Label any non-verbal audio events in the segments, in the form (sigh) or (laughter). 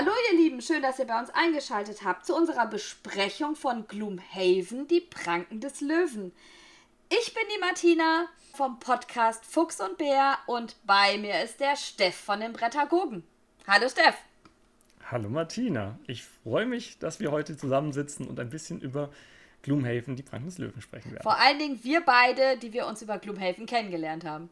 Hallo ihr Lieben, schön, dass ihr bei uns eingeschaltet habt zu unserer Besprechung von Gloomhaven, die Pranken des Löwen. Ich bin die Martina vom Podcast Fuchs und Bär und bei mir ist der Steff von den Brettagogen. Hallo Steff. Hallo Martina, ich freue mich, dass wir heute zusammensitzen und ein bisschen über Gloomhaven, die Pranken des Löwen sprechen werden. Vor allen Dingen wir beide, die wir uns über Gloomhaven kennengelernt haben.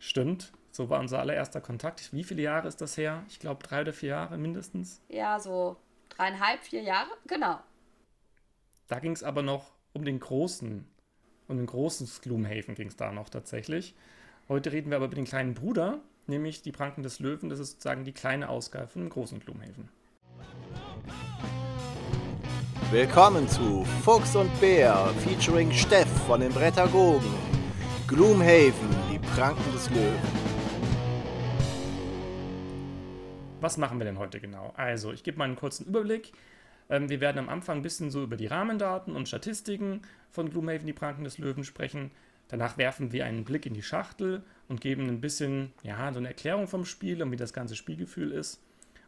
Stimmt, so war unser allererster Kontakt. Wie viele Jahre ist das her? Ich glaube drei oder vier Jahre mindestens. Ja, so dreieinhalb, vier Jahre, genau. Da ging es aber noch um den großen, um den großen Gloomhaven ging es da noch tatsächlich. Heute reden wir aber über den kleinen Bruder, nämlich die Pranken des Löwen. Das ist sozusagen die kleine Ausgabe von dem großen Gloomhaven. Willkommen zu Fuchs und Bär featuring Steff von den Brettagogen. Gloomhaven, die Pranken des Löwen. Was machen wir denn heute genau? Also, ich gebe mal einen kurzen Überblick. Ähm, wir werden am Anfang ein bisschen so über die Rahmendaten und Statistiken von Gloomhaven, die Pranken des Löwen sprechen. Danach werfen wir einen Blick in die Schachtel und geben ein bisschen, ja, so eine Erklärung vom Spiel und wie das ganze Spielgefühl ist.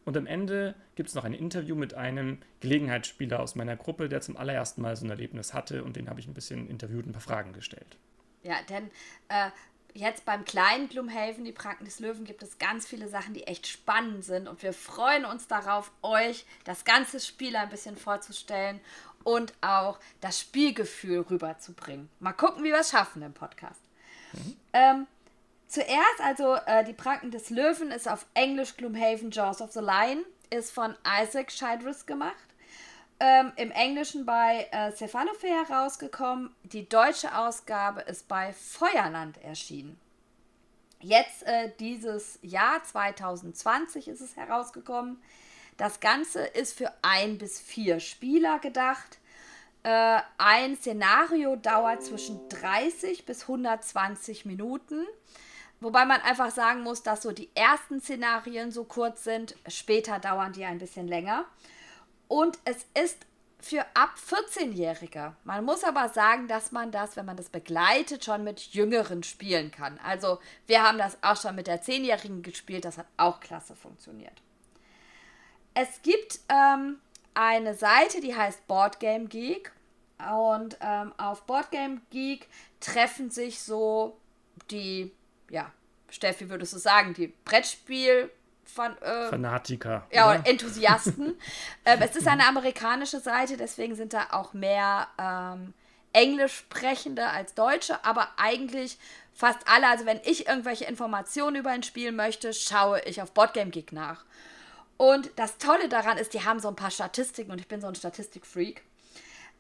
Und am Ende gibt es noch ein Interview mit einem Gelegenheitsspieler aus meiner Gruppe, der zum allerersten Mal so ein Erlebnis hatte und den habe ich ein bisschen interviewt und ein paar Fragen gestellt. Ja, denn äh, jetzt beim kleinen Gloomhaven, die Pranken des Löwen, gibt es ganz viele Sachen, die echt spannend sind und wir freuen uns darauf, euch das ganze Spiel ein bisschen vorzustellen und auch das Spielgefühl rüberzubringen. Mal gucken, wie wir es schaffen im Podcast. Mhm. Ähm, zuerst, also äh, die Pranken des Löwen ist auf Englisch Gloomhaven Jaws of the Lion, ist von Isaac Childress gemacht. Ähm, Im Englischen bei äh, Cephalofair herausgekommen. Die deutsche Ausgabe ist bei Feuerland erschienen. Jetzt äh, dieses Jahr 2020 ist es herausgekommen. Das Ganze ist für ein bis vier Spieler gedacht. Äh, ein Szenario dauert zwischen 30 bis 120 Minuten. Wobei man einfach sagen muss, dass so die ersten Szenarien so kurz sind, später dauern die ein bisschen länger. Und es ist für ab 14-Jährige. Man muss aber sagen, dass man das, wenn man das begleitet, schon mit Jüngeren spielen kann. Also wir haben das auch schon mit der 10-Jährigen gespielt, das hat auch klasse funktioniert. Es gibt ähm, eine Seite, die heißt Boardgame Geek. Und ähm, auf Boardgame Geek treffen sich so die, ja, Steffi würdest du sagen, die Brettspiel- Fan äh, Fanatiker. Ja, oder? Enthusiasten. (laughs) ähm, es ist eine amerikanische Seite, deswegen sind da auch mehr ähm, Englisch sprechende als Deutsche, aber eigentlich fast alle. Also wenn ich irgendwelche Informationen über ein Spiel möchte, schaue ich auf Boardgame Geek nach. Und das Tolle daran ist, die haben so ein paar Statistiken und ich bin so ein Statistikfreak.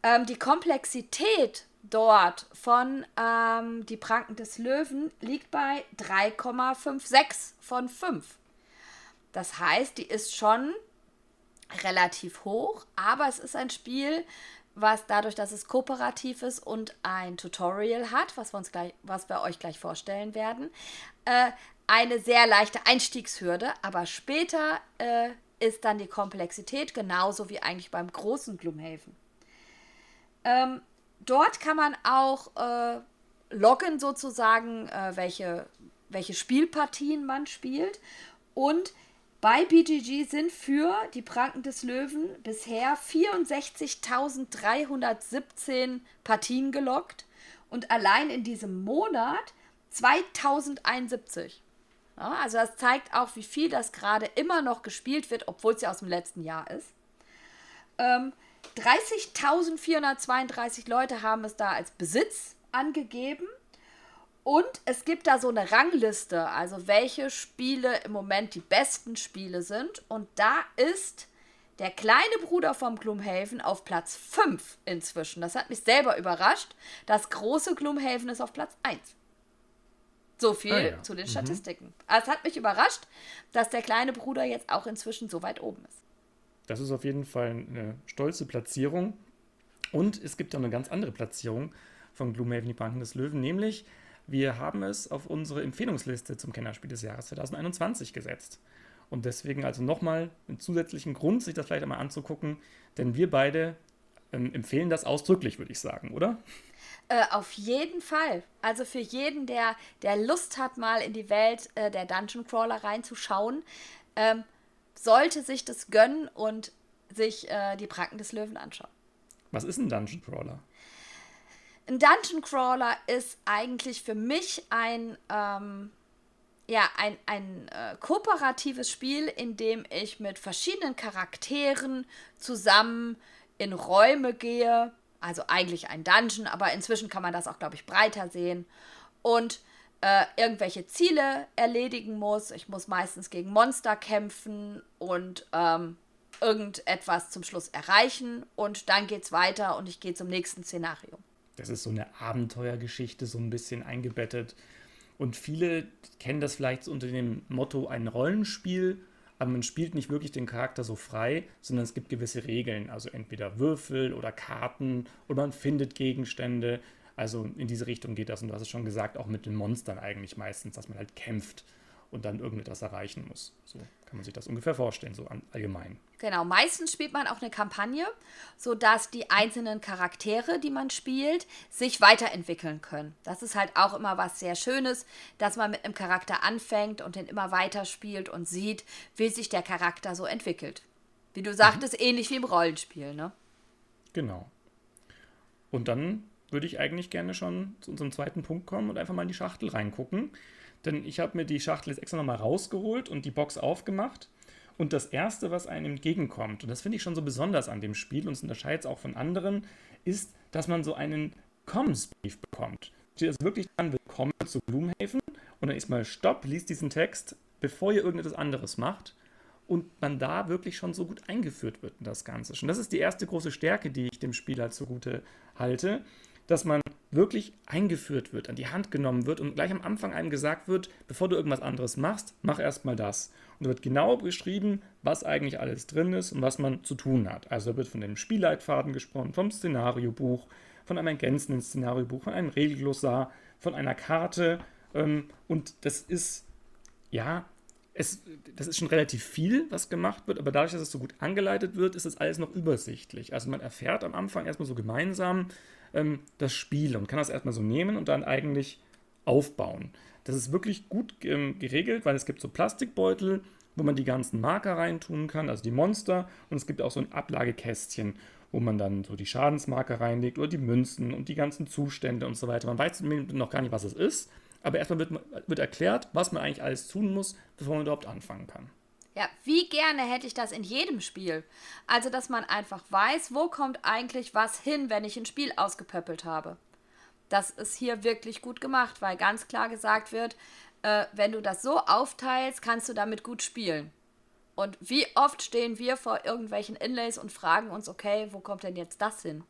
Ähm, die Komplexität dort von ähm, Die Pranken des Löwen liegt bei 3,56 von 5. Das heißt, die ist schon relativ hoch, aber es ist ein Spiel, was dadurch, dass es kooperativ ist und ein Tutorial hat, was wir uns gleich, was wir euch gleich vorstellen werden, äh, eine sehr leichte Einstiegshürde, aber später äh, ist dann die Komplexität genauso wie eigentlich beim großen Gloomhaven. Ähm, dort kann man auch äh, loggen sozusagen, äh, welche, welche Spielpartien man spielt und bei BGG sind für die Pranken des Löwen bisher 64.317 Partien gelockt und allein in diesem Monat 2071. Ja, also das zeigt auch, wie viel das gerade immer noch gespielt wird, obwohl es ja aus dem letzten Jahr ist. Ähm, 30.432 Leute haben es da als Besitz angegeben und es gibt da so eine Rangliste, also welche Spiele im Moment die besten Spiele sind. Und da ist der kleine Bruder vom Gloomhaven auf Platz 5 inzwischen. Das hat mich selber überrascht. Das große Gloomhaven ist auf Platz 1. So viel ah, ja. zu den mhm. Statistiken. Mhm. Also es hat mich überrascht, dass der kleine Bruder jetzt auch inzwischen so weit oben ist. Das ist auf jeden Fall eine stolze Platzierung. Und es gibt auch eine ganz andere Platzierung von Gloomhaven, die Banken des Löwen, nämlich wir haben es auf unsere Empfehlungsliste zum Kennerspiel des Jahres 2021 gesetzt. Und deswegen also nochmal einen zusätzlichen Grund, sich das vielleicht einmal anzugucken, denn wir beide ähm, empfehlen das ausdrücklich, würde ich sagen, oder? Äh, auf jeden Fall. Also für jeden, der, der Lust hat, mal in die Welt äh, der Dungeon Crawler reinzuschauen, ähm, sollte sich das gönnen und sich äh, die Pranken des Löwen anschauen. Was ist ein Dungeon Crawler? Ein Dungeon Crawler ist eigentlich für mich ein, ähm, ja, ein, ein äh, kooperatives Spiel, in dem ich mit verschiedenen Charakteren zusammen in Räume gehe. Also eigentlich ein Dungeon, aber inzwischen kann man das auch, glaube ich, breiter sehen. Und äh, irgendwelche Ziele erledigen muss. Ich muss meistens gegen Monster kämpfen und ähm, irgendetwas zum Schluss erreichen. Und dann geht es weiter und ich gehe zum nächsten Szenario. Das ist so eine Abenteuergeschichte, so ein bisschen eingebettet. Und viele kennen das vielleicht unter dem Motto ein Rollenspiel, aber man spielt nicht wirklich den Charakter so frei, sondern es gibt gewisse Regeln. Also entweder Würfel oder Karten oder man findet Gegenstände. Also in diese Richtung geht das. Und du hast es schon gesagt, auch mit den Monstern eigentlich meistens, dass man halt kämpft und dann irgendetwas erreichen muss. So kann man sich das ungefähr vorstellen, so allgemein. Genau, meistens spielt man auch eine Kampagne, sodass die einzelnen Charaktere, die man spielt, sich weiterentwickeln können. Das ist halt auch immer was sehr Schönes, dass man mit einem Charakter anfängt und den immer weiter spielt und sieht, wie sich der Charakter so entwickelt. Wie du sagtest, mhm. ähnlich wie im Rollenspiel, ne? Genau. Und dann würde ich eigentlich gerne schon zu unserem zweiten Punkt kommen und einfach mal in die Schachtel reingucken. Denn ich habe mir die Schachtel jetzt extra nochmal rausgeholt und die Box aufgemacht. Und das Erste, was einem entgegenkommt, und das finde ich schon so besonders an dem Spiel und es unterscheidet es auch von anderen, ist, dass man so einen Kommensbrief bekommt. Steht also wirklich dran, willkommen zu Gloomhaven und dann ist mal Stopp, liest diesen Text, bevor ihr irgendetwas anderes macht und man da wirklich schon so gut eingeführt wird in das Ganze. Und das ist die erste große Stärke, die ich dem Spieler zugute halte, dass man wirklich eingeführt wird, an die Hand genommen wird und gleich am Anfang einem gesagt wird, bevor du irgendwas anderes machst, mach erstmal das. Und da wird genau beschrieben, was eigentlich alles drin ist und was man zu tun hat. Also da wird von dem Spielleitfaden gesprochen, vom Szenariobuch, von einem ergänzenden Szenariobuch, von einem Regelglossar, von einer Karte. Ähm, und das ist, ja, es, das ist schon relativ viel, was gemacht wird, aber dadurch, dass es so gut angeleitet wird, ist das alles noch übersichtlich. Also man erfährt am Anfang erstmal so gemeinsam, ähm, das Spiel und kann das erstmal so nehmen und dann eigentlich aufbauen. Das ist wirklich gut ähm, geregelt, weil es gibt so Plastikbeutel, wo man die ganzen Marker reintun kann, also die Monster, und es gibt auch so ein Ablagekästchen, wo man dann so die Schadensmarker reinlegt oder die Münzen und die ganzen Zustände und so weiter. Man weiß noch gar nicht, was es ist, aber erstmal wird, wird erklärt, was man eigentlich alles tun muss, bevor man überhaupt anfangen kann. Ja, wie gerne hätte ich das in jedem Spiel. Also, dass man einfach weiß, wo kommt eigentlich was hin, wenn ich ein Spiel ausgepöppelt habe. Das ist hier wirklich gut gemacht, weil ganz klar gesagt wird, äh, wenn du das so aufteilst, kannst du damit gut spielen. Und wie oft stehen wir vor irgendwelchen Inlays und fragen uns, okay, wo kommt denn jetzt das hin?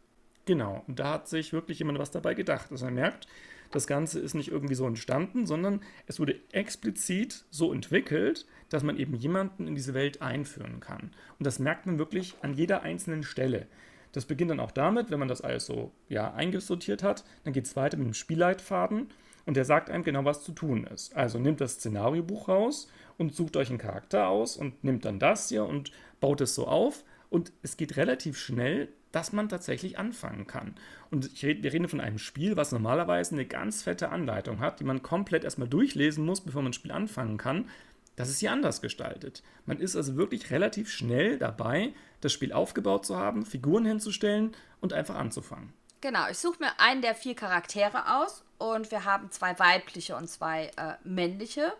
Genau, und da hat sich wirklich jemand was dabei gedacht. Also man merkt, das Ganze ist nicht irgendwie so entstanden, sondern es wurde explizit so entwickelt, dass man eben jemanden in diese Welt einführen kann. Und das merkt man wirklich an jeder einzelnen Stelle. Das beginnt dann auch damit, wenn man das alles so ja, eingesortiert hat, dann geht es weiter mit dem Spielleitfaden und der sagt einem genau, was zu tun ist. Also nimmt das Szenariobuch raus und sucht euch einen Charakter aus und nimmt dann das hier und baut es so auf. Und es geht relativ schnell, dass man tatsächlich anfangen kann. Und red, wir reden von einem Spiel, was normalerweise eine ganz fette Anleitung hat, die man komplett erstmal durchlesen muss, bevor man ein Spiel anfangen kann. Das ist hier anders gestaltet. Man ist also wirklich relativ schnell dabei, das Spiel aufgebaut zu haben, Figuren hinzustellen und einfach anzufangen. Genau, ich suche mir einen der vier Charaktere aus und wir haben zwei weibliche und zwei äh, männliche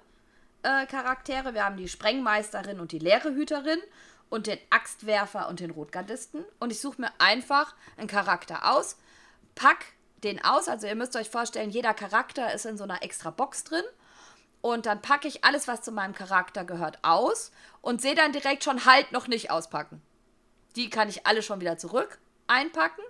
äh, Charaktere. Wir haben die Sprengmeisterin und die Lehrehüterin und den Axtwerfer und den Rotgardisten. Und ich suche mir einfach einen Charakter aus, pack den aus. Also ihr müsst euch vorstellen, jeder Charakter ist in so einer extra Box drin und dann packe ich alles, was zu meinem Charakter gehört, aus und sehe dann direkt schon halt noch nicht auspacken. Die kann ich alle schon wieder zurück einpacken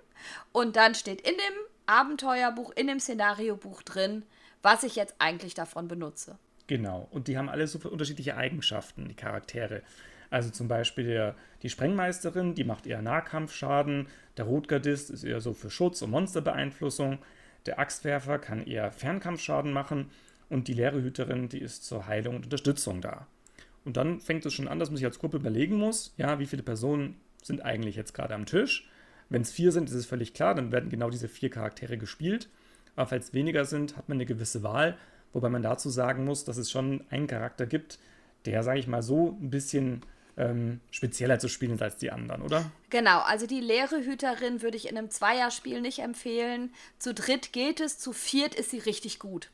und dann steht in dem Abenteuerbuch, in dem Szenariobuch drin, was ich jetzt eigentlich davon benutze. Genau, und die haben alle so unterschiedliche Eigenschaften, die Charaktere. Also zum Beispiel der, die Sprengmeisterin, die macht eher Nahkampfschaden, der Rotgardist ist eher so für Schutz und Monsterbeeinflussung, der Axtwerfer kann eher Fernkampfschaden machen und die leere Hüterin, die ist zur Heilung und Unterstützung da. Und dann fängt es schon an, dass man sich als Gruppe überlegen muss, ja, wie viele Personen sind eigentlich jetzt gerade am Tisch. Wenn es vier sind, ist es völlig klar, dann werden genau diese vier Charaktere gespielt. Aber falls weniger sind, hat man eine gewisse Wahl, wobei man dazu sagen muss, dass es schon einen Charakter gibt, der, sage ich mal so, ein bisschen ähm, spezieller zu spielen als die anderen, oder? Genau, also die leere Hüterin würde ich in einem Zweierspiel nicht empfehlen. Zu dritt geht es, zu viert ist sie richtig gut.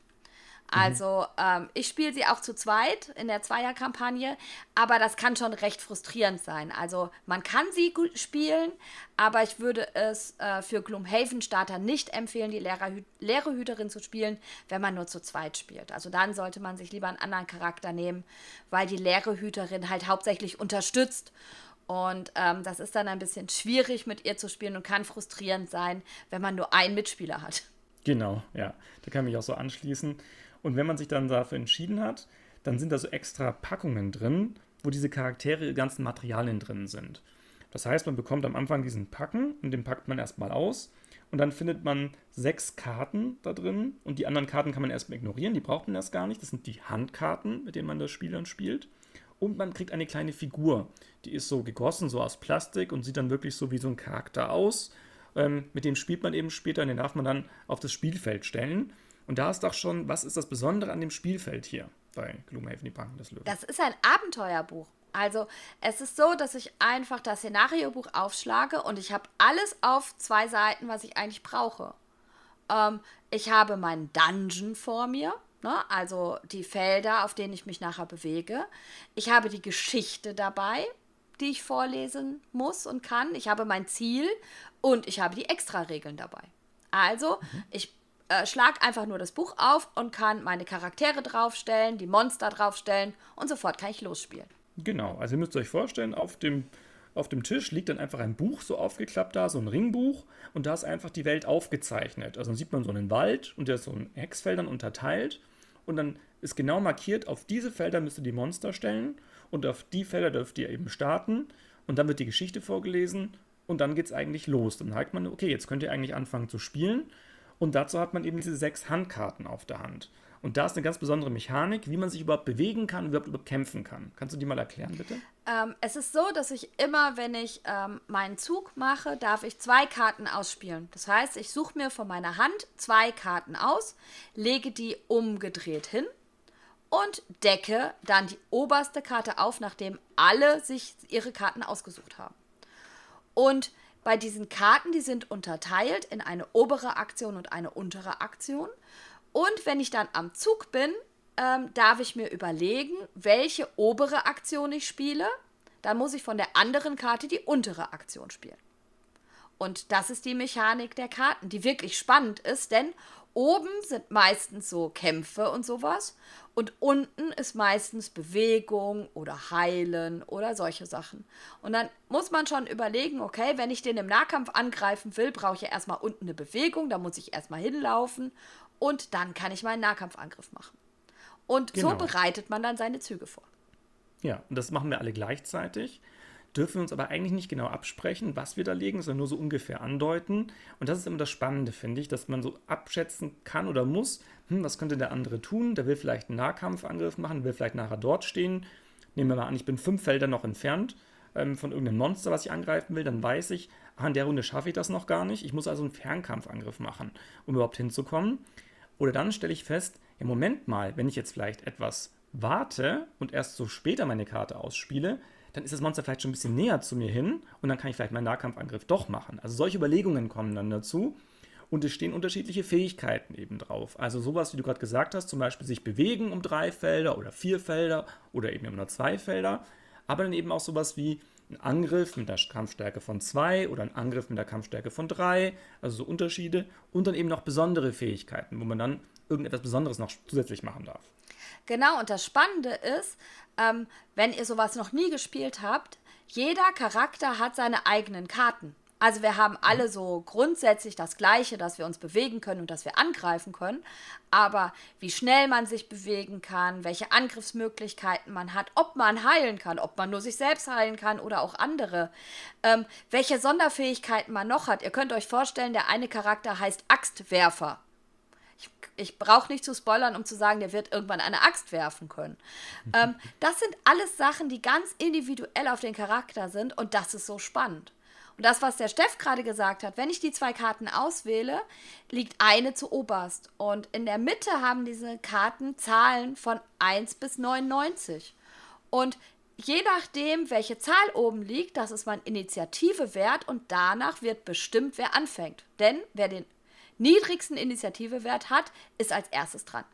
Also ähm, ich spiele sie auch zu zweit in der Zweierkampagne, aber das kann schon recht frustrierend sein. Also man kann sie gut spielen, aber ich würde es äh, für Gloomhaven-Starter nicht empfehlen, die leere, leere Hüterin zu spielen, wenn man nur zu zweit spielt. Also dann sollte man sich lieber einen anderen Charakter nehmen, weil die leere Hüterin halt hauptsächlich unterstützt. Und ähm, das ist dann ein bisschen schwierig mit ihr zu spielen und kann frustrierend sein, wenn man nur einen Mitspieler hat. Genau, ja. Da kann ich mich auch so anschließen. Und wenn man sich dann dafür entschieden hat, dann sind da so extra Packungen drin, wo diese Charaktere, die ganzen Materialien drin sind. Das heißt, man bekommt am Anfang diesen Packen und den packt man erstmal aus. Und dann findet man sechs Karten da drin. Und die anderen Karten kann man erstmal ignorieren, die braucht man erst gar nicht. Das sind die Handkarten, mit denen man das Spiel dann spielt. Und man kriegt eine kleine Figur. Die ist so gegossen, so aus Plastik und sieht dann wirklich so wie so ein Charakter aus. Ähm, mit dem spielt man eben später und den darf man dann auf das Spielfeld stellen. Und da ist doch schon, was ist das Besondere an dem Spielfeld hier bei Gloomhaven, die Banken des Löwen? Das ist ein Abenteuerbuch. Also es ist so, dass ich einfach das Szenariobuch aufschlage und ich habe alles auf zwei Seiten, was ich eigentlich brauche. Ähm, ich habe meinen Dungeon vor mir, ne? also die Felder, auf denen ich mich nachher bewege. Ich habe die Geschichte dabei, die ich vorlesen muss und kann. Ich habe mein Ziel und ich habe die Extra-Regeln dabei. Also, mhm. ich äh, schlag einfach nur das Buch auf und kann meine Charaktere draufstellen, die Monster draufstellen und sofort kann ich losspielen. Genau, also ihr müsst euch vorstellen, auf dem, auf dem Tisch liegt dann einfach ein Buch so aufgeklappt da, so ein Ringbuch und da ist einfach die Welt aufgezeichnet. Also dann sieht man so einen Wald und der ist so in Hexfeldern unterteilt und dann ist genau markiert, auf diese Felder müsst ihr die Monster stellen und auf die Felder dürft ihr eben starten und dann wird die Geschichte vorgelesen und dann geht es eigentlich los. Dann sagt man, okay, jetzt könnt ihr eigentlich anfangen zu spielen und dazu hat man eben diese sechs Handkarten auf der Hand. Und da ist eine ganz besondere Mechanik, wie man sich überhaupt bewegen kann, überhaupt, überhaupt kämpfen kann. Kannst du die mal erklären, bitte? Ähm, es ist so, dass ich immer, wenn ich ähm, meinen Zug mache, darf ich zwei Karten ausspielen. Das heißt, ich suche mir von meiner Hand zwei Karten aus, lege die umgedreht hin und decke dann die oberste Karte auf, nachdem alle sich ihre Karten ausgesucht haben. Und bei diesen Karten, die sind unterteilt in eine obere Aktion und eine untere Aktion. Und wenn ich dann am Zug bin, ähm, darf ich mir überlegen, welche obere Aktion ich spiele. Dann muss ich von der anderen Karte die untere Aktion spielen. Und das ist die Mechanik der Karten, die wirklich spannend ist, denn oben sind meistens so Kämpfe und sowas und unten ist meistens Bewegung oder Heilen oder solche Sachen. Und dann muss man schon überlegen, okay, wenn ich den im Nahkampf angreifen will, brauche ich ja erstmal unten eine Bewegung, da muss ich erstmal hinlaufen und dann kann ich meinen Nahkampfangriff machen. Und genau. so bereitet man dann seine Züge vor. Ja, und das machen wir alle gleichzeitig dürfen wir uns aber eigentlich nicht genau absprechen, was wir da legen, sondern nur so ungefähr andeuten. Und das ist immer das Spannende, finde ich, dass man so abschätzen kann oder muss, hm, was könnte der andere tun? Der will vielleicht einen Nahkampfangriff machen, will vielleicht nachher dort stehen. Nehmen wir mal an, ich bin fünf Felder noch entfernt ähm, von irgendeinem Monster, was ich angreifen will, dann weiß ich, ah, in der Runde schaffe ich das noch gar nicht. Ich muss also einen Fernkampfangriff machen, um überhaupt hinzukommen. Oder dann stelle ich fest, ja, Moment mal, wenn ich jetzt vielleicht etwas warte und erst so später meine Karte ausspiele, dann ist das Monster vielleicht schon ein bisschen näher zu mir hin und dann kann ich vielleicht meinen Nahkampfangriff doch machen. Also solche Überlegungen kommen dann dazu. Und es stehen unterschiedliche Fähigkeiten eben drauf. Also sowas, wie du gerade gesagt hast, zum Beispiel sich bewegen um drei Felder oder vier Felder oder eben nur zwei Felder. Aber dann eben auch sowas wie ein Angriff mit der Kampfstärke von zwei oder ein Angriff mit der Kampfstärke von drei. Also so Unterschiede. Und dann eben noch besondere Fähigkeiten, wo man dann irgendetwas Besonderes noch zusätzlich machen darf. Genau, und das Spannende ist, ähm, wenn ihr sowas noch nie gespielt habt, jeder Charakter hat seine eigenen Karten. Also wir haben alle so grundsätzlich das Gleiche, dass wir uns bewegen können und dass wir angreifen können. Aber wie schnell man sich bewegen kann, welche Angriffsmöglichkeiten man hat, ob man heilen kann, ob man nur sich selbst heilen kann oder auch andere, ähm, welche Sonderfähigkeiten man noch hat. Ihr könnt euch vorstellen, der eine Charakter heißt Axtwerfer ich, ich brauche nicht zu spoilern, um zu sagen, der wird irgendwann eine Axt werfen können. (laughs) ähm, das sind alles Sachen, die ganz individuell auf den Charakter sind und das ist so spannend. Und das, was der Steff gerade gesagt hat, wenn ich die zwei Karten auswähle, liegt eine zu oberst. Und in der Mitte haben diese Karten Zahlen von 1 bis 99. Und je nachdem, welche Zahl oben liegt, das ist mein Initiativewert und danach wird bestimmt, wer anfängt. Denn wer den niedrigsten Initiativewert hat, ist als erstes dran.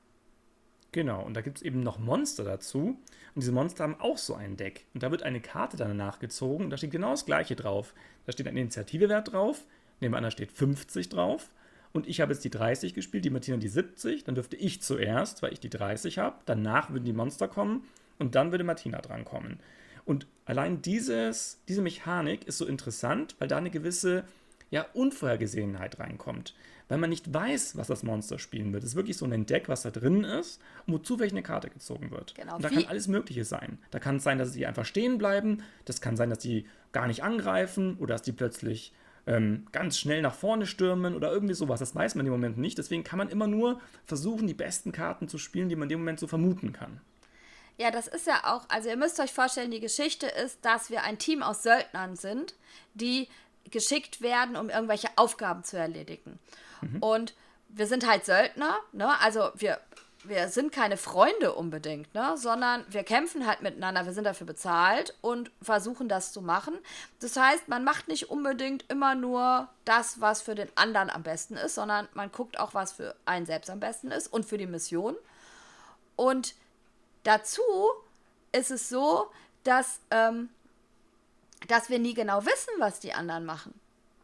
Genau, und da gibt es eben noch Monster dazu. Und diese Monster haben auch so ein Deck. Und da wird eine Karte danach gezogen und da steht genau das gleiche drauf. Da steht ein Initiativewert drauf, nebenan da steht 50 drauf. Und ich habe jetzt die 30 gespielt, die Martina die 70. Dann dürfte ich zuerst, weil ich die 30 habe. Danach würden die Monster kommen und dann würde Martina drankommen. Und allein dieses, diese Mechanik ist so interessant, weil da eine gewisse ja, Unvorhergesehenheit reinkommt. Weil man nicht weiß, was das Monster spielen wird. Es ist wirklich so ein Deck, was da drin ist und wozu welche eine Karte gezogen wird. Genau, und da kann alles Mögliche sein. Da kann es sein, dass sie einfach stehen bleiben. Das kann sein, dass sie gar nicht angreifen oder dass die plötzlich ähm, ganz schnell nach vorne stürmen oder irgendwie sowas. Das weiß man im Moment nicht. Deswegen kann man immer nur versuchen, die besten Karten zu spielen, die man in dem Moment so vermuten kann. Ja, das ist ja auch, also ihr müsst euch vorstellen, die Geschichte ist, dass wir ein Team aus Söldnern sind, die geschickt werden, um irgendwelche Aufgaben zu erledigen. Mhm. Und wir sind halt Söldner, ne? Also wir, wir sind keine Freunde unbedingt, ne? Sondern wir kämpfen halt miteinander, wir sind dafür bezahlt und versuchen das zu machen. Das heißt, man macht nicht unbedingt immer nur das, was für den anderen am besten ist, sondern man guckt auch, was für einen selbst am besten ist und für die Mission. Und Dazu ist es so, dass, ähm, dass wir nie genau wissen, was die anderen machen.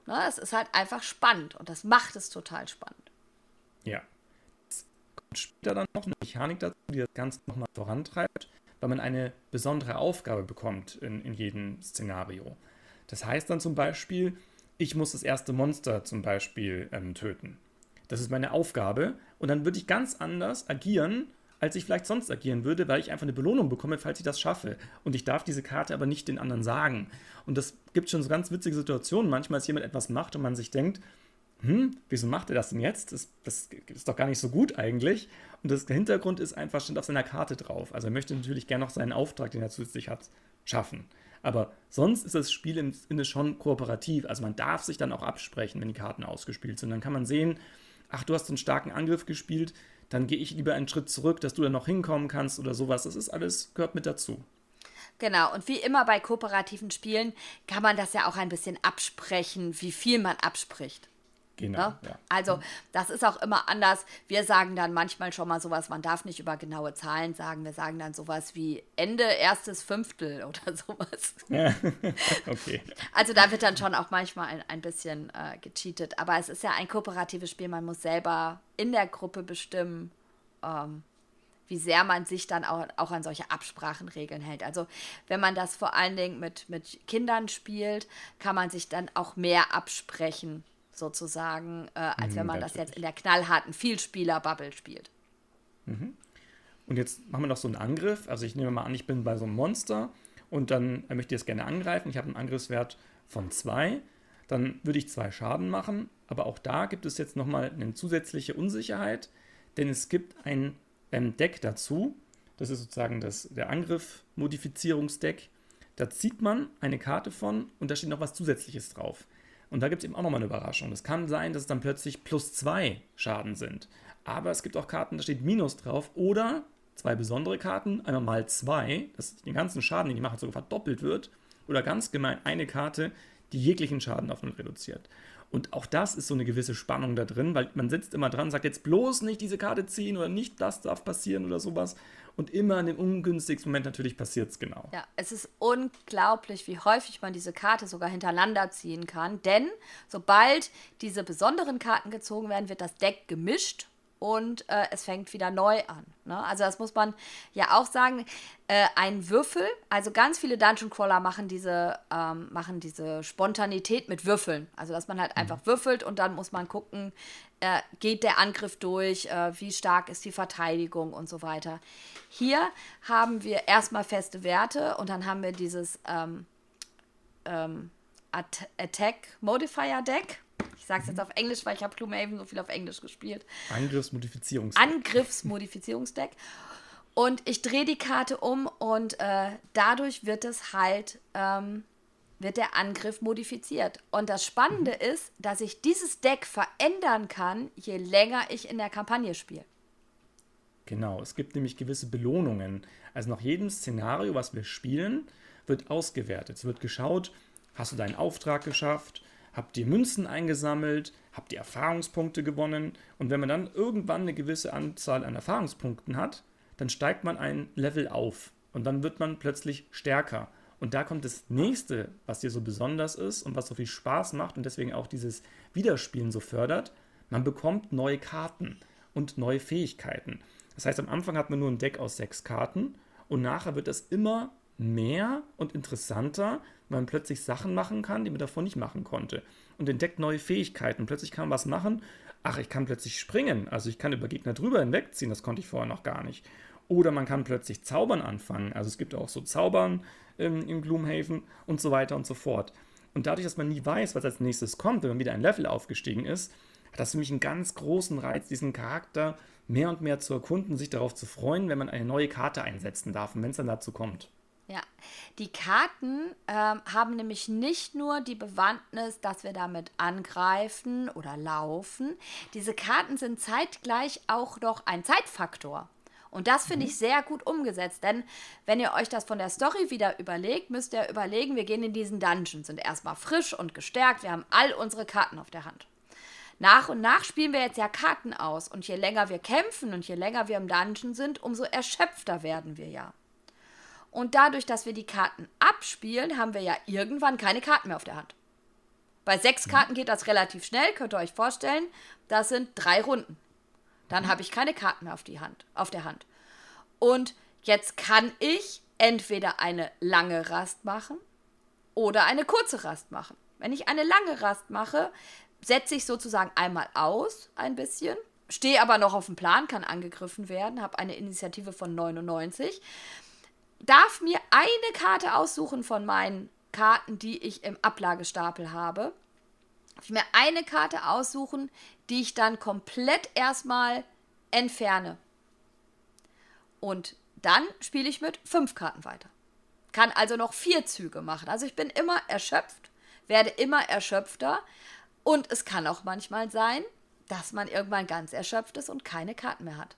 Ne? Es ist halt einfach spannend und das macht es total spannend. Ja. Es kommt später dann noch eine Mechanik dazu, die das Ganze nochmal vorantreibt, weil man eine besondere Aufgabe bekommt in, in jedem Szenario. Das heißt dann zum Beispiel, ich muss das erste Monster zum Beispiel ähm, töten. Das ist meine Aufgabe. Und dann würde ich ganz anders agieren, als ich vielleicht sonst agieren würde, weil ich einfach eine Belohnung bekomme, falls ich das schaffe. Und ich darf diese Karte aber nicht den anderen sagen. Und das gibt schon so ganz witzige Situationen. Manchmal, dass jemand etwas macht und man sich denkt, hm, wieso macht er das denn jetzt? Das, das ist doch gar nicht so gut eigentlich. Und das, der Hintergrund ist einfach, steht auf seiner Karte drauf. Also er möchte natürlich gerne noch seinen Auftrag, den er zusätzlich hat, schaffen. Aber sonst ist das Spiel im Sinne schon kooperativ. Also man darf sich dann auch absprechen, wenn die Karten ausgespielt sind. Dann kann man sehen, ach, du hast einen starken Angriff gespielt, dann gehe ich lieber einen Schritt zurück, dass du dann noch hinkommen kannst oder sowas. Das ist alles, gehört mit dazu. Genau, und wie immer bei kooperativen Spielen kann man das ja auch ein bisschen absprechen, wie viel man abspricht. Genau. Ne? Ja. Also, das ist auch immer anders. Wir sagen dann manchmal schon mal sowas, man darf nicht über genaue Zahlen sagen. Wir sagen dann sowas wie Ende erstes Fünftel (laughs) oder sowas. Ja. (laughs) okay. Also, da wird dann schon auch manchmal ein, ein bisschen äh, gecheatet. Aber es ist ja ein kooperatives Spiel. Man muss selber in der Gruppe bestimmen, ähm, wie sehr man sich dann auch, auch an solche Absprachenregeln hält. Also wenn man das vor allen Dingen mit, mit Kindern spielt, kann man sich dann auch mehr absprechen sozusagen, äh, als mhm, wenn man das jetzt in der knallharten Vielspieler-Bubble spielt. Mhm. Und jetzt machen wir noch so einen Angriff. Also ich nehme mal an, ich bin bei so einem Monster und dann möchte ich es gerne angreifen. Ich habe einen Angriffswert von 2. Dann würde ich zwei Schaden machen. Aber auch da gibt es jetzt nochmal eine zusätzliche Unsicherheit, denn es gibt ein ähm, Deck dazu. Das ist sozusagen das, der Angriff-Modifizierungsdeck. Da zieht man eine Karte von und da steht noch was Zusätzliches drauf. Und da gibt es eben auch nochmal eine Überraschung. Es kann sein, dass es dann plötzlich plus zwei Schaden sind. Aber es gibt auch Karten, da steht Minus drauf. Oder zwei besondere Karten, einmal mal zwei, dass den ganzen Schaden, den ich mache, sogar verdoppelt wird. Oder ganz gemein eine Karte, die jeglichen Schaden auf null reduziert. Und auch das ist so eine gewisse Spannung da drin, weil man sitzt immer dran, sagt jetzt bloß nicht diese Karte ziehen oder nicht das darf passieren oder sowas. Und immer in dem ungünstigsten Moment natürlich passiert es genau. Ja, es ist unglaublich, wie häufig man diese Karte sogar hintereinander ziehen kann. Denn sobald diese besonderen Karten gezogen werden, wird das Deck gemischt und äh, es fängt wieder neu an. Ne? Also das muss man ja auch sagen. Äh, ein Würfel, also ganz viele Dungeon Crawler machen diese, ähm, machen diese Spontanität mit Würfeln. Also dass man halt mhm. einfach würfelt und dann muss man gucken, äh, geht der Angriff durch, äh, wie stark ist die Verteidigung und so weiter. Hier haben wir erstmal feste Werte und dann haben wir dieses ähm, ähm, Attack Modifier Deck. Ich sage es jetzt auf Englisch, weil ich habe Gloomhaven so viel auf Englisch gespielt. Angriffsmodifizierungsdeck. Angriffsmodifizierungsdeck. Und ich drehe die Karte um und äh, dadurch wird es halt, ähm, wird der Angriff modifiziert. Und das Spannende mhm. ist, dass ich dieses Deck verändern kann, je länger ich in der Kampagne spiele. Genau, es gibt nämlich gewisse Belohnungen. Also nach jedem Szenario, was wir spielen, wird ausgewertet. Es wird geschaut, hast du deinen Auftrag geschafft, habt ihr Münzen eingesammelt, habt ihr Erfahrungspunkte gewonnen. Und wenn man dann irgendwann eine gewisse Anzahl an Erfahrungspunkten hat, dann steigt man ein Level auf und dann wird man plötzlich stärker. Und da kommt das nächste, was hier so besonders ist und was so viel Spaß macht und deswegen auch dieses Wiederspielen so fördert. Man bekommt neue Karten und neue Fähigkeiten. Das heißt, am Anfang hat man nur ein Deck aus sechs Karten und nachher wird das immer mehr und interessanter, weil man plötzlich Sachen machen kann, die man davor nicht machen konnte. Und entdeckt neue Fähigkeiten. Plötzlich kann man was machen. Ach, ich kann plötzlich springen. Also ich kann über Gegner drüber hinwegziehen. Das konnte ich vorher noch gar nicht. Oder man kann plötzlich Zaubern anfangen. Also es gibt auch so Zaubern ähm, im Gloomhaven und so weiter und so fort. Und dadurch, dass man nie weiß, was als nächstes kommt, wenn man wieder ein Level aufgestiegen ist, hat das für mich einen ganz großen Reiz, diesen Charakter mehr und mehr zu erkunden, sich darauf zu freuen, wenn man eine neue Karte einsetzen darf und wenn es dann dazu kommt. Ja, die Karten ähm, haben nämlich nicht nur die Bewandtnis, dass wir damit angreifen oder laufen. Diese Karten sind zeitgleich auch noch ein Zeitfaktor. Und das finde ich mhm. sehr gut umgesetzt, denn wenn ihr euch das von der Story wieder überlegt, müsst ihr überlegen, wir gehen in diesen Dungeon, sind erstmal frisch und gestärkt, wir haben all unsere Karten auf der Hand. Nach und nach spielen wir jetzt ja Karten aus und je länger wir kämpfen und je länger wir im Dungeon sind, umso erschöpfter werden wir ja. Und dadurch, dass wir die Karten abspielen, haben wir ja irgendwann keine Karten mehr auf der Hand. Bei sechs mhm. Karten geht das relativ schnell, könnt ihr euch vorstellen. Das sind drei Runden. Dann habe ich keine Karten mehr auf, die Hand, auf der Hand. Und jetzt kann ich entweder eine lange Rast machen oder eine kurze Rast machen. Wenn ich eine lange Rast mache, setze ich sozusagen einmal aus, ein bisschen, stehe aber noch auf dem Plan, kann angegriffen werden, habe eine Initiative von 99 darf mir eine Karte aussuchen von meinen Karten, die ich im Ablagestapel habe. Ich mir eine Karte aussuchen, die ich dann komplett erstmal entferne. Und dann spiele ich mit fünf Karten weiter. Kann also noch vier Züge machen. Also ich bin immer erschöpft, werde immer erschöpfter. Und es kann auch manchmal sein, dass man irgendwann ganz erschöpft ist und keine Karten mehr hat.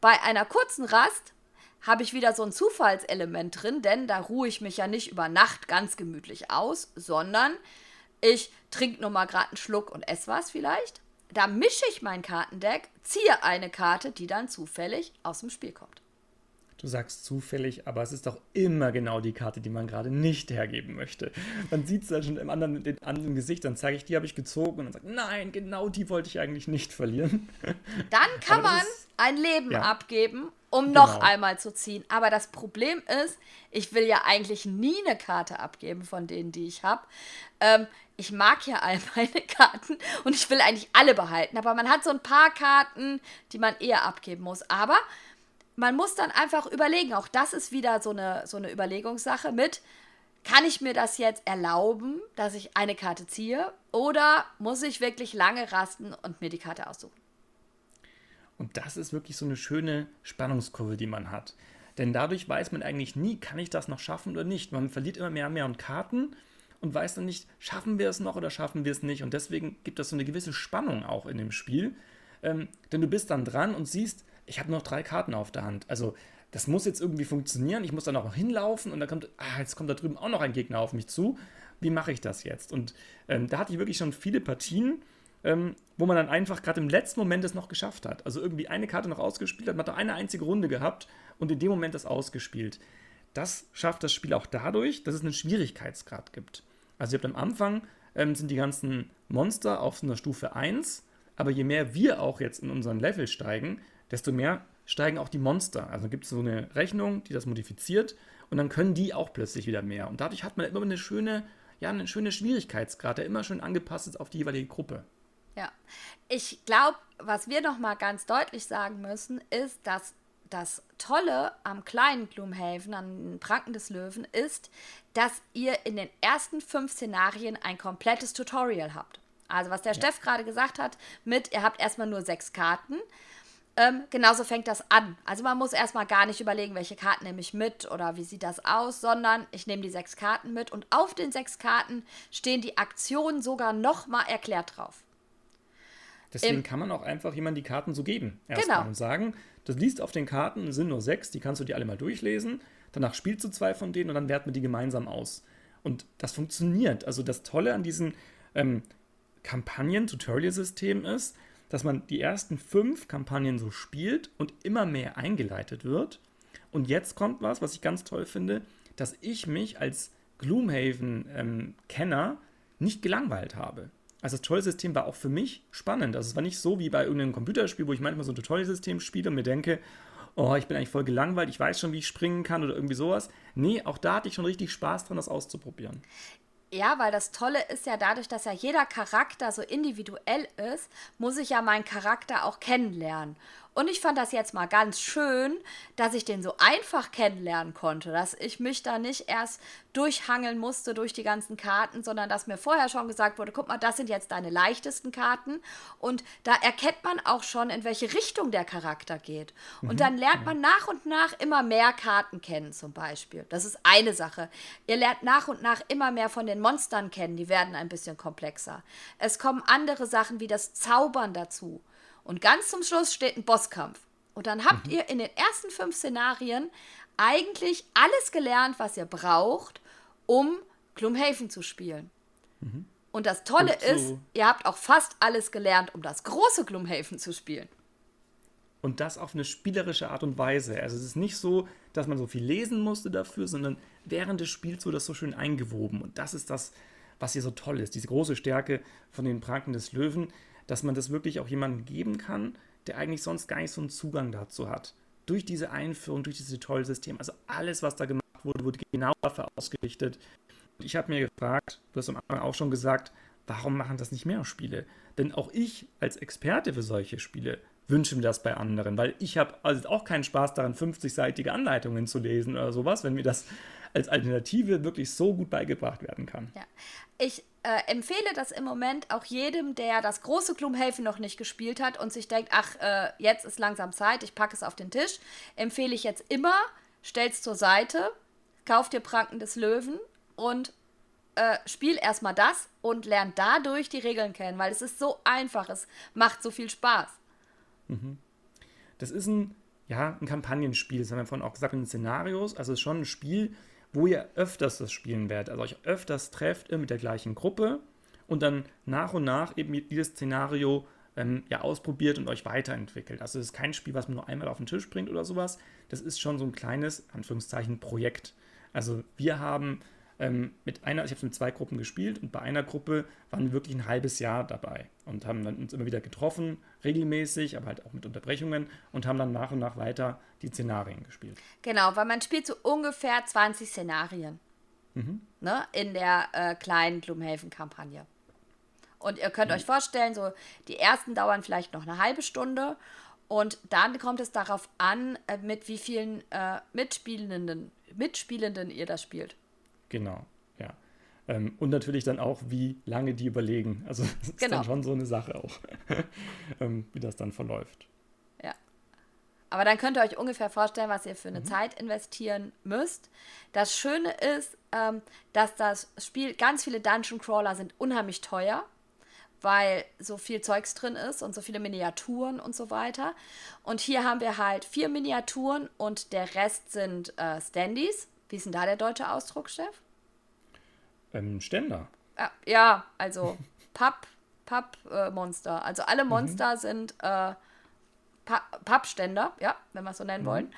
Bei einer kurzen Rast habe ich wieder so ein Zufallselement drin, denn da ruhe ich mich ja nicht über Nacht ganz gemütlich aus, sondern ich trinke nur mal gerade einen Schluck und esse was vielleicht. Da mische ich mein Kartendeck, ziehe eine Karte, die dann zufällig aus dem Spiel kommt. Du sagst zufällig, aber es ist doch immer genau die Karte, die man gerade nicht hergeben möchte. Man sieht es ja schon im anderen, den anderen Gesicht, dann zeige ich, die habe ich gezogen und dann sagt, nein, genau die wollte ich eigentlich nicht verlieren. Dann kann man ein Leben ja. abgeben, um genau. noch einmal zu ziehen. Aber das Problem ist, ich will ja eigentlich nie eine Karte abgeben von denen, die ich habe. Ähm, ich mag ja all (laughs) meine Karten und ich will eigentlich alle behalten. Aber man hat so ein paar Karten, die man eher abgeben muss. Aber man muss dann einfach überlegen, auch das ist wieder so eine, so eine Überlegungssache mit, kann ich mir das jetzt erlauben, dass ich eine Karte ziehe oder muss ich wirklich lange rasten und mir die Karte aussuchen? Und das ist wirklich so eine schöne Spannungskurve, die man hat. Denn dadurch weiß man eigentlich nie, kann ich das noch schaffen oder nicht. Man verliert immer mehr und mehr an Karten und weiß dann nicht, schaffen wir es noch oder schaffen wir es nicht. Und deswegen gibt es so eine gewisse Spannung auch in dem Spiel. Ähm, denn du bist dann dran und siehst, ich habe noch drei Karten auf der Hand. Also das muss jetzt irgendwie funktionieren. Ich muss dann auch noch hinlaufen und dann kommt, ah, jetzt kommt da drüben auch noch ein Gegner auf mich zu. Wie mache ich das jetzt? Und ähm, da hatte ich wirklich schon viele Partien, ähm, wo man dann einfach gerade im letzten Moment es noch geschafft hat. Also irgendwie eine Karte noch ausgespielt hat, man hat eine einzige Runde gehabt und in dem Moment das ausgespielt. Das schafft das Spiel auch dadurch, dass es einen Schwierigkeitsgrad gibt. Also ihr habt am Anfang ähm, sind die ganzen Monster auf einer Stufe 1, aber je mehr wir auch jetzt in unseren Level steigen, desto mehr steigen auch die Monster. Also gibt es so eine Rechnung, die das modifiziert und dann können die auch plötzlich wieder mehr. Und dadurch hat man immer eine schöne, ja, einen schönen Schwierigkeitsgrad, der immer schön angepasst ist auf die jeweilige Gruppe. Ja, ich glaube, was wir noch mal ganz deutlich sagen müssen, ist, dass das Tolle am kleinen Gloomhaven, an Pranken des Löwen, ist, dass ihr in den ersten fünf Szenarien ein komplettes Tutorial habt. Also was der ja. Steff gerade gesagt hat, mit, ihr habt erstmal nur sechs Karten. Ähm, genauso fängt das an. Also man muss erstmal gar nicht überlegen, welche Karten nehme ich mit oder wie sieht das aus, sondern ich nehme die sechs Karten mit und auf den sechs Karten stehen die Aktionen sogar nochmal erklärt drauf. Deswegen Im- kann man auch einfach jemandem die Karten so geben. Genau. Erstmal und sagen, das liest auf den Karten, es sind nur sechs, die kannst du dir alle mal durchlesen. Danach spielst du zwei von denen und dann werten wir die gemeinsam aus. Und das funktioniert. Also das Tolle an diesen ähm, Kampagnen-Tutorial-System ist, dass man die ersten fünf Kampagnen so spielt und immer mehr eingeleitet wird. Und jetzt kommt was, was ich ganz toll finde, dass ich mich als Gloomhaven-Kenner nicht gelangweilt habe. Also das Tutorial-System war auch für mich spannend. Also es war nicht so wie bei irgendeinem Computerspiel, wo ich manchmal so ein Tutorial-System spiele und mir denke, oh, ich bin eigentlich voll gelangweilt, ich weiß schon, wie ich springen kann oder irgendwie sowas. Nee, auch da hatte ich schon richtig Spaß dran, das auszuprobieren. Ja, weil das Tolle ist ja dadurch, dass ja jeder Charakter so individuell ist, muss ich ja meinen Charakter auch kennenlernen. Und ich fand das jetzt mal ganz schön, dass ich den so einfach kennenlernen konnte, dass ich mich da nicht erst durchhangeln musste durch die ganzen Karten, sondern dass mir vorher schon gesagt wurde, guck mal, das sind jetzt deine leichtesten Karten und da erkennt man auch schon, in welche Richtung der Charakter geht. Und dann lernt man nach und nach immer mehr Karten kennen zum Beispiel. Das ist eine Sache. Ihr lernt nach und nach immer mehr von den Monstern kennen, die werden ein bisschen komplexer. Es kommen andere Sachen wie das Zaubern dazu. Und ganz zum Schluss steht ein Bosskampf. Und dann habt ihr in den ersten fünf Szenarien eigentlich alles gelernt, was ihr braucht, um Gloomhaven zu spielen. Und das Tolle Und so- ist, ihr habt auch fast alles gelernt, um das große Gloomhaven zu spielen. Und das auf eine spielerische Art und Weise. Also es ist nicht so, dass man so viel lesen musste dafür, sondern während des Spiels wurde das so schön eingewoben. Und das ist das, was hier so toll ist. Diese große Stärke von den Pranken des Löwen, dass man das wirklich auch jemandem geben kann, der eigentlich sonst gar nicht so einen Zugang dazu hat. Durch diese Einführung, durch dieses Tutorial-System, also alles, was da gemacht wurde, wurde genau dafür ausgerichtet. Und ich habe mir gefragt, du hast am Anfang auch schon gesagt, warum machen das nicht mehr Spiele? Denn auch ich als Experte für solche Spiele wünsche mir das bei anderen, weil ich habe also auch keinen Spaß daran, 50-seitige Anleitungen zu lesen oder sowas, wenn mir das als Alternative wirklich so gut beigebracht werden kann. Ja. Ich äh, empfehle das im Moment auch jedem, der das große Gloomhaven noch nicht gespielt hat und sich denkt, ach, äh, jetzt ist langsam Zeit, ich packe es auf den Tisch. Empfehle ich jetzt immer, stell's zur Seite, kauf dir Pranken des Löwen und äh, spiel erstmal das und lern dadurch die Regeln kennen, weil es ist so einfach, es macht so viel Spaß. Das ist ein, ja, ein Kampagnenspiel, das haben wir vorhin auch gesagt, in Szenarios. Also es ist schon ein Spiel, wo ihr öfters das spielen werdet. Also euch öfters trefft mit der gleichen Gruppe und dann nach und nach eben dieses Szenario ähm, ja ausprobiert und euch weiterentwickelt. Also es ist kein Spiel, was man nur einmal auf den Tisch bringt oder sowas. Das ist schon so ein kleines, Anführungszeichen, Projekt. Also wir haben ähm, mit einer, ich habe es mit zwei Gruppen gespielt und bei einer Gruppe waren wir wirklich ein halbes Jahr dabei und haben dann uns immer wieder getroffen, regelmäßig, aber halt auch mit Unterbrechungen und haben dann nach und nach weiter die Szenarien gespielt. Genau, weil man spielt so ungefähr 20 Szenarien ne, in der äh, kleinen Gloomhaven-Kampagne. Und ihr könnt euch vorstellen, so die ersten dauern vielleicht noch eine halbe Stunde und dann kommt es darauf an, äh, mit wie vielen äh, Mitspielenden, Mitspielenden ihr das spielt. Genau, ja. Ähm, und natürlich dann auch, wie lange die überlegen. (laughs) Also das ist Genau. dann schon so eine Sache auch, (laughs) ähm, wie das dann verläuft. Ja. Aber dann könnt ihr euch ungefähr vorstellen, was ihr für eine Zeit investieren müsst. Das Schöne ist, ähm, dass das Spiel, ganz viele Dungeon Crawler sind unheimlich teuer, weil so viel Zeugs drin ist und so viele Miniaturen und so weiter. Und hier haben wir halt vier Miniaturen und der Rest sind äh, Standys. Wie ist denn da der deutsche Ausdruck, Steff? Ähm, Ständer. Ja, ja also (laughs) Papp, Pappmonster. also alle Monster sind äh, Pa- Pappständer, ja, wenn wir es so nennen wollen.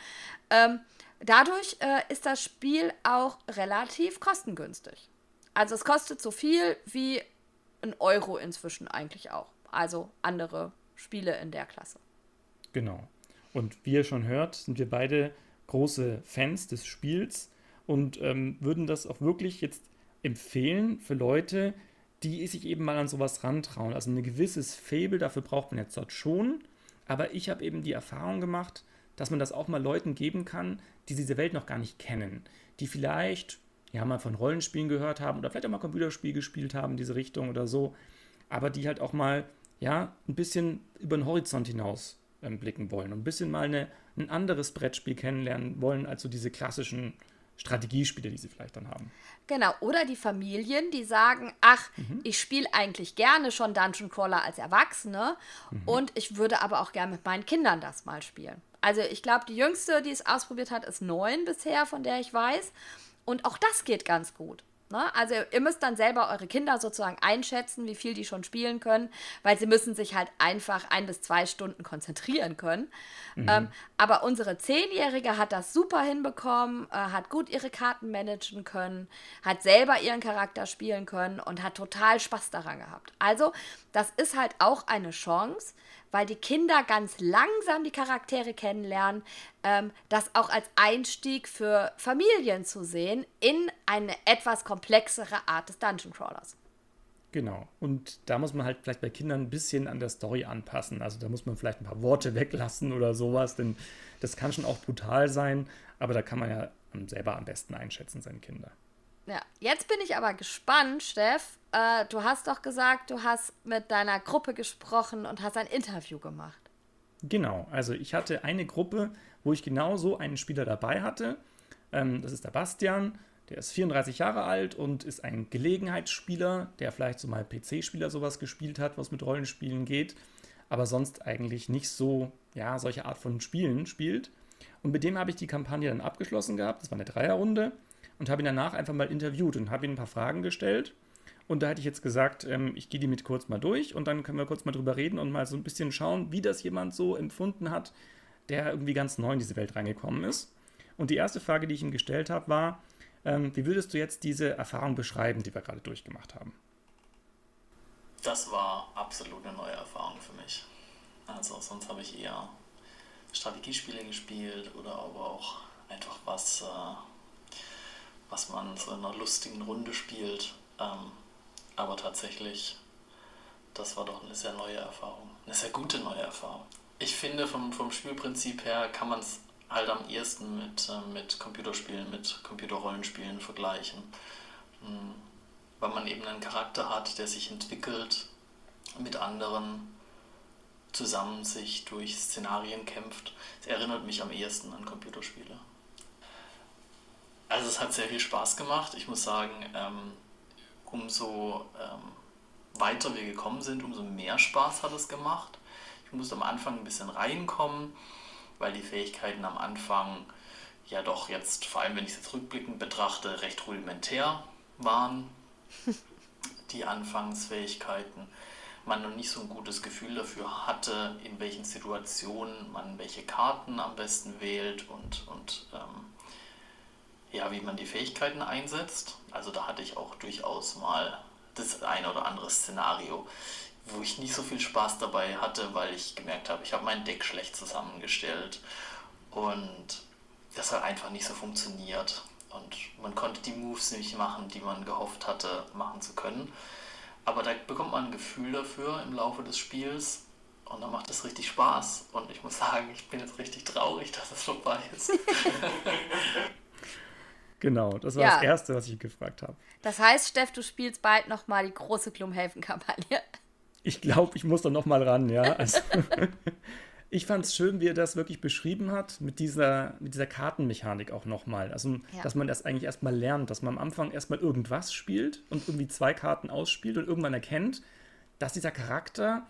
Ähm, dadurch äh, ist das Spiel auch relativ kostengünstig. Also es kostet so viel wie ein Euro inzwischen eigentlich auch. Also andere Spiele in der Klasse. Genau. Und wie ihr schon hört, sind wir beide große Fans des Spiels und ähm, würden das auch wirklich jetzt empfehlen für Leute, die sich eben mal an sowas rantrauen. Also ein gewisses Faible, dafür braucht man jetzt dort schon. Aber ich habe eben die Erfahrung gemacht, dass man das auch mal Leuten geben kann, die diese Welt noch gar nicht kennen. Die vielleicht ja mal von Rollenspielen gehört haben oder vielleicht auch mal Computerspiel gespielt haben in diese Richtung oder so. Aber die halt auch mal ja ein bisschen über den Horizont hinaus ähm, blicken wollen und ein bisschen mal eine, ein anderes Brettspiel kennenlernen wollen als so diese klassischen Strategiespiele, die sie vielleicht dann haben. Genau, oder die Familien, die sagen, ach, mhm. ich spiele eigentlich gerne schon Dungeon Crawler als Erwachsene mhm. und ich würde aber auch gerne mit meinen Kindern das mal spielen. Also ich glaube, die jüngste, die es ausprobiert hat, ist neun bisher, von der ich weiß. Und auch das geht ganz gut. Ne? Also ihr müsst dann selber eure Kinder sozusagen einschätzen, wie viel die schon spielen können, weil sie müssen sich halt einfach ein bis zwei Stunden konzentrieren können. Mhm. Ähm, aber unsere Zehnjährige hat das super hinbekommen, äh, hat gut ihre Karten managen können, hat selber ihren Charakter spielen können und hat total Spaß daran gehabt. Also das ist halt auch eine Chance, weil die Kinder ganz langsam die Charaktere kennenlernen, ähm, das auch als Einstieg für Familien zu sehen in eine etwas komplexere Art des Dungeon Crawlers. Genau. Und da muss man halt vielleicht bei Kindern ein bisschen an der Story anpassen. Also da muss man vielleicht ein paar Worte weglassen oder sowas, denn das kann schon auch brutal sein, aber da kann man ja selber am besten einschätzen, seine Kinder. Ja, jetzt bin ich aber gespannt, Steff. Äh, du hast doch gesagt, du hast mit deiner Gruppe gesprochen und hast ein Interview gemacht. Genau, also ich hatte eine Gruppe, wo ich genau so einen Spieler dabei hatte. Ähm, das ist der Bastian, der ist 34 Jahre alt und ist ein Gelegenheitsspieler, der vielleicht so mal PC-Spieler sowas gespielt hat, was mit Rollenspielen geht, aber sonst eigentlich nicht so, ja, solche Art von Spielen spielt. Und mit dem habe ich die Kampagne dann abgeschlossen gehabt. Das war eine Dreierrunde und habe ihn danach einfach mal interviewt und habe ihm ein paar Fragen gestellt. Und da hätte ich jetzt gesagt, ähm, ich gehe die mit kurz mal durch und dann können wir kurz mal drüber reden und mal so ein bisschen schauen, wie das jemand so empfunden hat, der irgendwie ganz neu in diese Welt reingekommen ist. Und die erste Frage, die ich ihm gestellt habe, war, ähm, wie würdest du jetzt diese Erfahrung beschreiben, die wir gerade durchgemacht haben? Das war absolut eine neue Erfahrung für mich. Also sonst habe ich eher Strategiespiele gespielt oder aber auch einfach was äh, was man so in einer lustigen Runde spielt. Ähm, aber tatsächlich, das war doch eine sehr neue Erfahrung. Eine sehr gute neue Erfahrung. Ich finde, vom, vom Spielprinzip her kann man es halt am ehesten mit, äh, mit Computerspielen, mit Computerrollenspielen vergleichen. Mhm. Weil man eben einen Charakter hat, der sich entwickelt, mit anderen zusammen sich durch Szenarien kämpft. Es erinnert mich am ehesten an Computerspiele. Also es hat sehr viel Spaß gemacht. Ich muss sagen, ähm, umso ähm, weiter wir gekommen sind, umso mehr Spaß hat es gemacht. Ich musste am Anfang ein bisschen reinkommen, weil die Fähigkeiten am Anfang ja doch jetzt, vor allem wenn ich es jetzt rückblickend betrachte, recht rudimentär waren. (laughs) die Anfangsfähigkeiten. Man noch nicht so ein gutes Gefühl dafür hatte, in welchen Situationen man welche Karten am besten wählt und, und ähm, ja, wie man die Fähigkeiten einsetzt. Also da hatte ich auch durchaus mal das eine oder andere Szenario, wo ich nicht so viel Spaß dabei hatte, weil ich gemerkt habe, ich habe mein Deck schlecht zusammengestellt und das hat einfach nicht so funktioniert. Und man konnte die Moves nicht machen, die man gehofft hatte, machen zu können. Aber da bekommt man ein Gefühl dafür im Laufe des Spiels und dann macht es richtig Spaß. Und ich muss sagen, ich bin jetzt richtig traurig, dass es vorbei ist. (laughs) Genau, das war ja. das Erste, was ich gefragt habe. Das heißt, Steff, du spielst bald nochmal die große Gloomhaven-Kampagne. Ich glaube, ich muss da nochmal ran, ja. (laughs) Also, (laughs) ich fand es schön, wie er das wirklich beschrieben hat, mit dieser, mit dieser Kartenmechanik auch nochmal. Also, ja. dass man das eigentlich erstmal lernt, dass man am Anfang erstmal irgendwas spielt und irgendwie zwei Karten ausspielt und irgendwann erkennt, dass dieser Charakter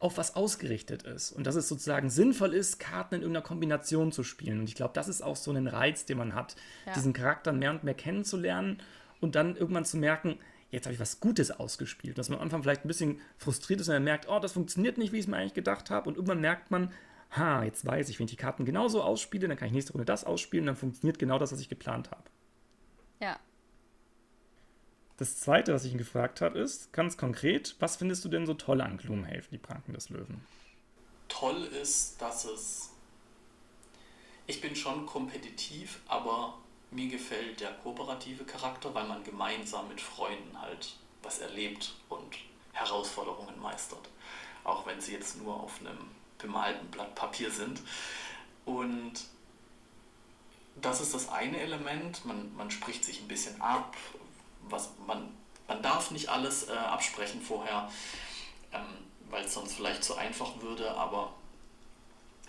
auf was ausgerichtet ist und dass es sozusagen sinnvoll ist, Karten in irgendeiner Kombination zu spielen. Und ich glaube, das ist auch so ein Reiz, den man hat, ja. diesen Charakter mehr und mehr kennenzulernen und dann irgendwann zu merken, jetzt habe ich was Gutes ausgespielt. Dass man am Anfang vielleicht ein bisschen frustriert ist und man merkt, oh, das funktioniert nicht, wie ich es mir eigentlich gedacht habe. Und irgendwann merkt man, ha, jetzt weiß ich, wenn ich die Karten genauso ausspiele, dann kann ich nächste Runde das ausspielen und dann funktioniert genau das, was ich geplant habe. Ja, das zweite, was ich ihn gefragt habe, ist ganz konkret, was findest du denn so toll an Gloomhaven, die Pranken des Löwen? Toll ist, dass es. Ich bin schon kompetitiv, aber mir gefällt der kooperative Charakter, weil man gemeinsam mit Freunden halt was erlebt und Herausforderungen meistert. Auch wenn sie jetzt nur auf einem bemalten Blatt Papier sind. Und das ist das eine Element. Man, man spricht sich ein bisschen ab, was man, man darf nicht alles äh, absprechen vorher, ähm, weil es sonst vielleicht zu einfach würde, aber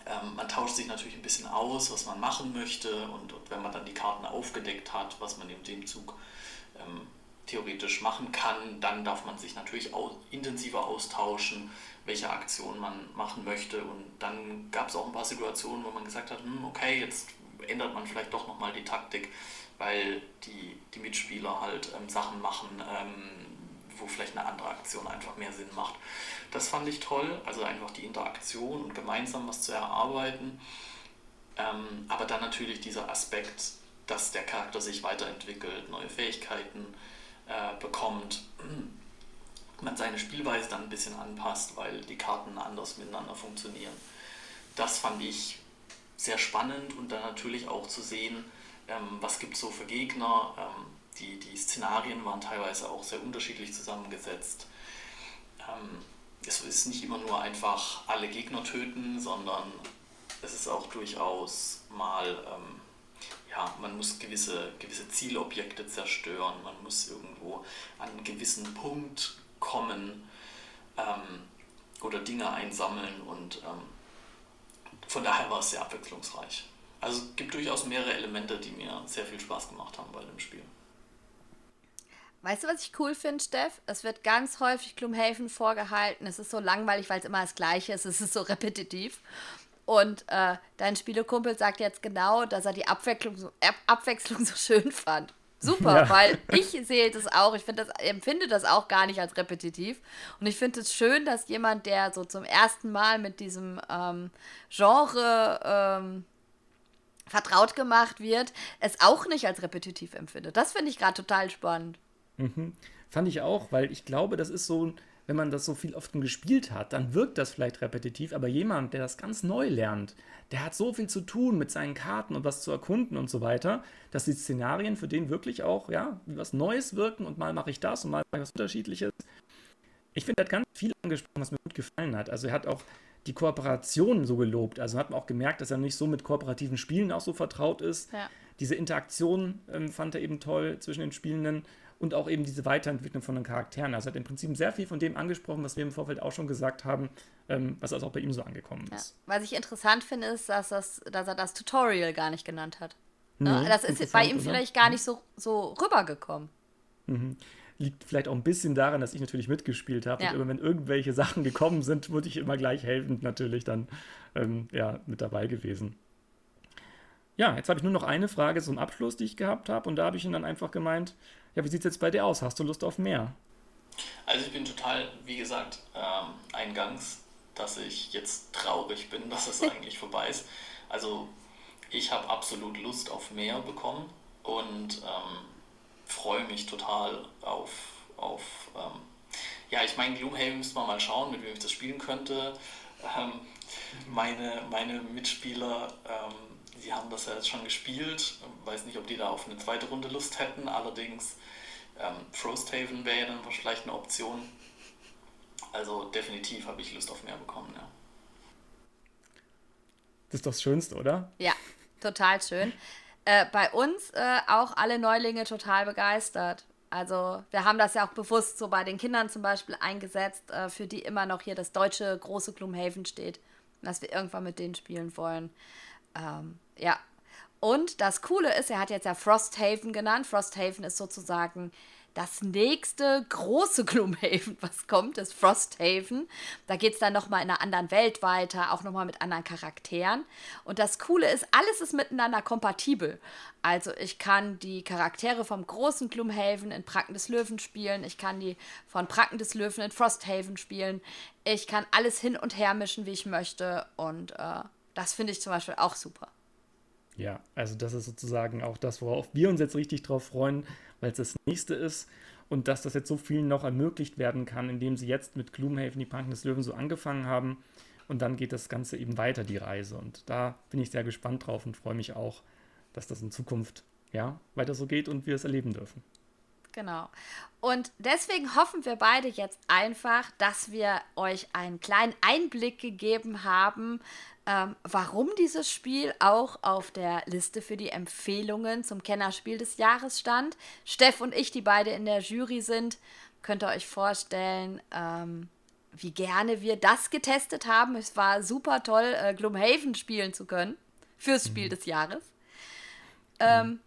Ähm, man tauscht sich natürlich ein bisschen aus, was man machen möchte und, und, wenn man dann die Karten aufgedeckt hat, was man in dem Zug ähm, theoretisch machen kann, dann darf man sich natürlich au intensiver austauschen, welche Aktion man machen möchte. Und dann gab es auch ein paar Situationen, wo man gesagt hat, hm, okay, jetzt ändert man vielleicht doch nochmal die Taktik, weil die, die Mitspieler halt ähm, Sachen machen, ähm, wo vielleicht eine andere Aktion einfach mehr Sinn macht. Das fand ich toll, also einfach die Interaktion und gemeinsam was zu erarbeiten. Ähm, aber dann natürlich dieser Aspekt, dass der Charakter sich weiterentwickelt, neue Fähigkeiten äh, bekommt, (clears throat) man seine Spielweise dann ein bisschen anpasst, weil die Karten anders miteinander funktionieren. Das fand ich sehr spannend und dann natürlich auch zu sehen, ähm, was gibt es so für Gegner. Ähm, die, die Szenarien waren teilweise auch sehr unterschiedlich zusammengesetzt. Ähm, es ist nicht immer nur einfach alle Gegner töten, sondern es ist auch durchaus mal, ähm, ja, man muss gewisse, gewisse Zielobjekte zerstören, man muss irgendwo an einen gewissen Punkt kommen ähm, oder Dinge einsammeln und von daher war es sehr abwechslungsreich. Also es gibt durchaus mehrere Elemente, die mir sehr viel Spaß gemacht haben bei dem Spiel. Weißt du, was ich cool finde, Steff? Es wird ganz häufig Gloomhaven vorgehalten. Es ist so langweilig, weil es immer das Gleiche ist. Es ist so repetitiv. Und äh, dein Spielekumpel sagt jetzt genau, dass er die Abwechslung so, Abwechslung so schön fand. Super, (laughs) ja. weil ich sehe das auch. Ich das, empfinde das auch gar nicht als repetitiv. Und ich finde es schön, dass jemand, der so zum ersten Mal mit diesem ähm, Genre ähm, vertraut gemacht wird, es auch nicht als repetitiv empfindet. Das finde ich gerade total spannend. Mhm. Fand ich auch, weil ich glaube, das ist so, wenn man das so viel oft gespielt hat, dann wirkt das vielleicht repetitiv, aber jemand, der das ganz neu lernt, der hat so viel zu tun mit seinen Karten und was zu erkunden und so weiter, dass die Szenarien für den wirklich auch, ja, wie was Neues wirken und mal mache ich das und mal mache ich was Unterschiedliches. Ich finde, er hat ganz viel angesprochen, was mir gut gefallen hat. Also er hat auch die Kooperation so gelobt. Also hat man auch gemerkt, dass er nicht so mit kooperativen Spielen auch so vertraut ist. Ja. Diese Interaktion ähm, fand er eben toll zwischen den Spielenden und auch eben diese Weiterentwicklung von den Charakteren. Also er hat im Prinzip sehr viel von dem angesprochen, was wir im Vorfeld auch schon gesagt haben, ähm, was also auch bei ihm so angekommen ist. Ja. Was ich interessant finde, ist, dass, das, dass er das Tutorial gar nicht genannt hat. Ne? Nee, das ist bei ihm oder? vielleicht gar nicht so, so rübergekommen. Mhm. Liegt vielleicht auch ein bisschen daran, dass ich natürlich mitgespielt habe. Ja. Und immer wenn irgendwelche Sachen gekommen sind, wurde ich immer gleich helfend natürlich dann ähm, ja, mit dabei gewesen. Ja, jetzt habe ich nur noch eine Frage zum Abschluss, die ich gehabt habe. Und da habe ich ihn dann einfach gemeint, ja, wie sieht es jetzt bei dir aus? Hast du Lust auf mehr? Also ich bin total, wie gesagt, ähm, eingangs, dass ich jetzt traurig bin, (laughs) dass es eigentlich vorbei ist. Also ich habe absolut Lust auf mehr bekommen und ähm, freue mich total auf, auf ähm, ja, ich meine, Gloomhaven müsste man mal schauen, mit wem ich das spielen könnte. Ähm, meine, meine Mitspieler ähm, die haben das ja jetzt schon gespielt. Weiß nicht, ob die da auf eine zweite Runde Lust hätten. Allerdings ähm, Frosthaven wäre ja dann vielleicht eine Option. Also definitiv habe ich Lust auf mehr bekommen, ja. Das ist doch das Schönste, oder? Ja, total schön. Äh, bei uns äh, auch alle Neulinge total begeistert. Also wir haben das ja auch bewusst so bei den Kindern zum Beispiel eingesetzt, äh, für die immer noch hier das deutsche große Gloomhaven steht, dass wir irgendwann mit denen spielen wollen. Ähm, ja. Und das Coole ist, er hat jetzt ja Frosthaven genannt. Frosthaven ist sozusagen das nächste große (laughs) Gloomhaven, was kommt, ist Frosthaven. Da geht es dann nochmal in einer anderen Welt weiter, auch nochmal mit anderen Charakteren. Und das Coole ist, alles ist miteinander kompatibel. Also ich kann die Charaktere vom großen Gloomhaven in Pranken des Löwen spielen, ich kann die von Pranken des Löwen in Frosthaven spielen, ich kann alles hin und her mischen, wie ich möchte. Und äh, das finde ich zum Beispiel auch super. Ja, also das ist sozusagen auch das, worauf wir uns jetzt richtig drauf freuen, weil es das nächste ist und dass das jetzt so vielen noch ermöglicht werden kann, indem sie jetzt mit Gloomhaven die Pranken des Löwen so angefangen haben und dann geht das Ganze eben weiter, die Reise. Und da bin ich sehr gespannt drauf und freue mich auch, dass das in Zukunft ja, weiter so geht und wir es erleben dürfen. Genau. Und deswegen hoffen wir beide jetzt einfach, dass wir euch einen kleinen Einblick gegeben haben, ähm, warum dieses Spiel auch auf der Liste für die Empfehlungen zum Kennerspiel des Jahres stand. Steff und ich, die beide in der Jury sind, könnt ihr euch vorstellen, ähm, wie gerne wir das getestet haben. Es war super toll, äh, Gloomhaven spielen zu können fürs Spiel mhm. des Jahres. Ähm,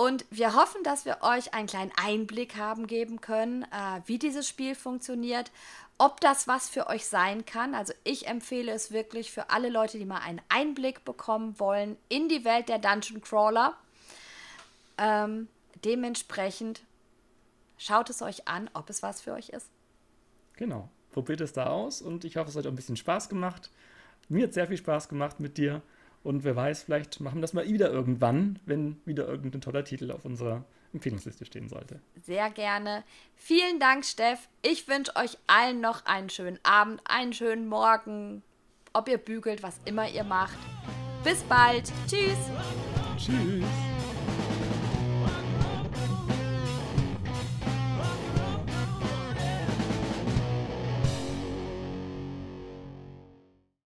und wir hoffen, dass wir euch einen kleinen Einblick haben geben können, äh, wie dieses Spiel funktioniert, ob das was für euch sein kann. Also ich empfehle es wirklich für alle Leute, die mal einen Einblick bekommen wollen in die Welt der Dungeon Crawler. Ähm, dementsprechend schaut es euch an, ob es was für euch ist. Genau, probiert es da aus und ich hoffe, es hat euch ein bisschen Spaß gemacht. Mir hat sehr viel Spaß gemacht mit dir. Und wer weiß, vielleicht machen wir das mal wieder irgendwann, wenn wieder irgendein toller Titel auf unserer Empfehlungsliste stehen sollte. Sehr gerne. Vielen Dank, Steff. Ich wünsche euch allen noch einen schönen Abend, einen schönen Morgen, ob ihr bügelt, was immer ihr macht. Bis bald. Tschüss. Tschüss.